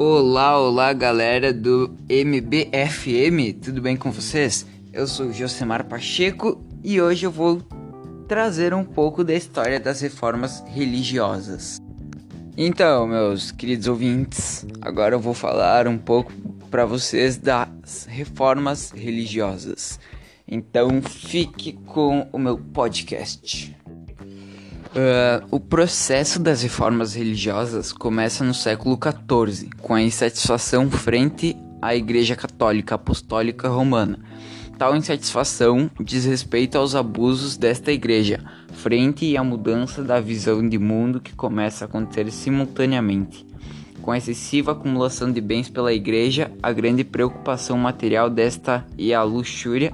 Olá, olá galera do MBFM, tudo bem com vocês? Eu sou Josemar Pacheco e hoje eu vou trazer um pouco da história das reformas religiosas. Então, meus queridos ouvintes, agora eu vou falar um pouco para vocês das reformas religiosas. Então, fique com o meu podcast. Uh, o processo das reformas religiosas começa no século XIV, com a insatisfação frente à Igreja Católica Apostólica Romana. Tal insatisfação diz respeito aos abusos desta igreja, frente à mudança da visão de mundo que começa a acontecer simultaneamente. Com a excessiva acumulação de bens pela igreja, a grande preocupação material desta e a luxúria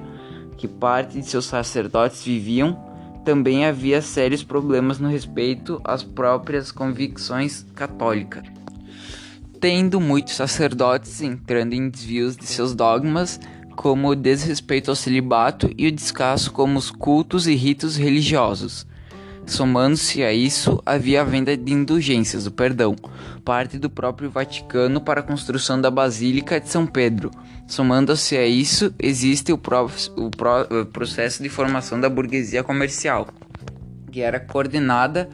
que parte de seus sacerdotes viviam também havia sérios problemas no respeito às próprias convicções católicas. Tendo muitos sacerdotes entrando em desvios de seus dogmas, como o desrespeito ao celibato e o descaso como os cultos e ritos religiosos. Somando-se a isso, havia a venda de indulgências, o perdão, parte do próprio Vaticano para a construção da Basílica de São Pedro. Somando-se a isso, existe o, pro, o, pro, o processo de formação da burguesia comercial, que era coordenada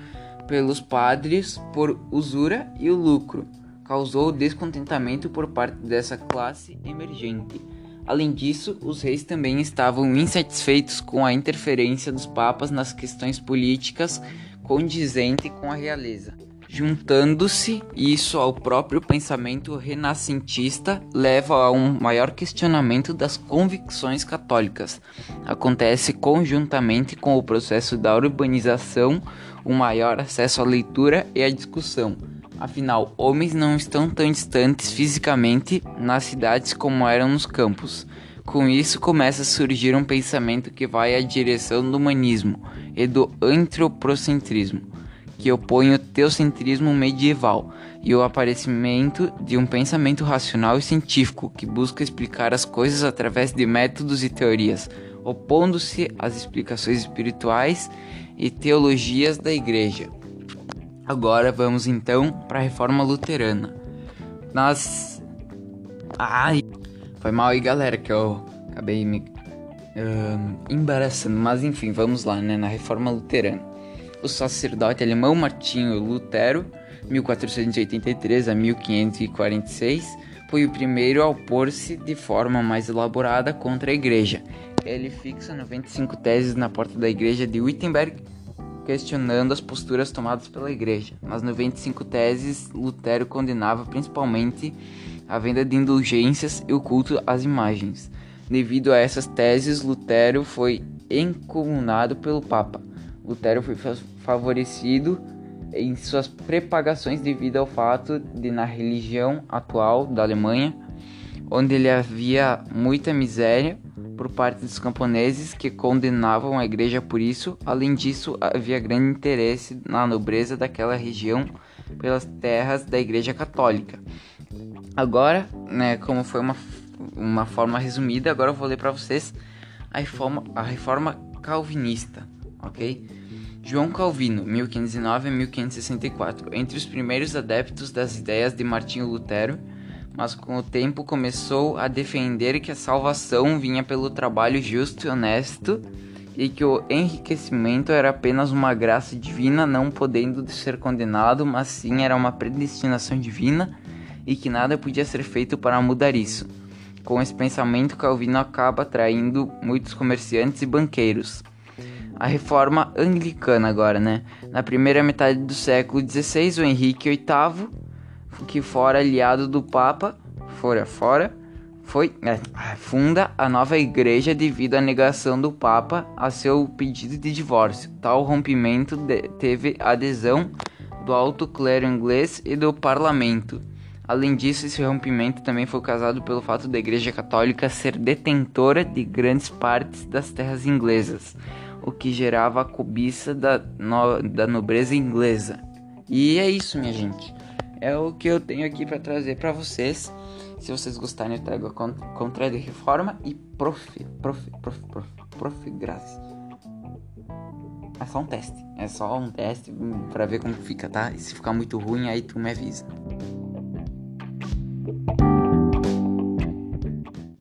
pelos padres por usura e o lucro. Causou descontentamento por parte dessa classe emergente. Além disso, os reis também estavam insatisfeitos com a interferência dos papas nas questões políticas condizente com a realeza. Juntando-se isso ao próprio pensamento renascentista, leva a um maior questionamento das convicções católicas. Acontece conjuntamente com o processo da urbanização, um maior acesso à leitura e à discussão Afinal, homens não estão tão distantes fisicamente nas cidades como eram nos campos. Com isso, começa a surgir um pensamento que vai à direção do humanismo e do antropocentrismo, que opõe o teocentrismo medieval e o aparecimento de um pensamento racional e científico que busca explicar as coisas através de métodos e teorias, opondo-se às explicações espirituais e teologias da Igreja. Agora vamos então para a reforma luterana. Nós. Ai! Foi mal aí, galera, que eu acabei me uh, embaraçando. Mas enfim, vamos lá, né? Na reforma luterana. O sacerdote alemão Martinho Lutero, 1483 a 1546, foi o primeiro a opor-se de forma mais elaborada contra a igreja. Ele fixa 95 teses na porta da igreja de Wittenberg questionando as posturas tomadas pela igreja. Nas 95 teses, Lutero condenava principalmente a venda de indulgências e o culto às imagens. Devido a essas teses, Lutero foi encomunado pelo Papa. Lutero foi favorecido em suas prepagações devido ao fato de, na religião atual da Alemanha, onde ele havia muita miséria, por parte dos camponeses que condenavam a igreja por isso. Além disso, havia grande interesse na nobreza daquela região pelas terras da igreja católica. Agora, né, como foi uma, uma forma resumida, agora eu vou ler para vocês a reforma, a reforma calvinista, ok? João Calvino, 1509 a 1564, entre os primeiros adeptos das ideias de Martinho Lutero, mas com o tempo começou a defender que a salvação vinha pelo trabalho justo e honesto e que o enriquecimento era apenas uma graça divina, não podendo ser condenado, mas sim era uma predestinação divina e que nada podia ser feito para mudar isso. Com esse pensamento, Calvino acaba atraindo muitos comerciantes e banqueiros. A reforma anglicana agora, né? Na primeira metade do século XVI, o Henrique VIII que fora aliado do Papa, fora fora, foi é, funda a nova igreja devido à negação do Papa a seu pedido de divórcio. Tal rompimento de, teve adesão do alto clero inglês e do parlamento. Além disso, esse rompimento também foi causado pelo fato da Igreja Católica ser detentora de grandes partes das terras inglesas, o que gerava a cobiça da, no, da nobreza inglesa. E é isso, minha gente é o que eu tenho aqui para trazer para vocês. Se vocês gostarem, eu trago a contra de reforma e prof, prof, prof, prof, prof. É só um teste. É só um teste para ver como fica, tá? E se ficar muito ruim, aí tu me avisa.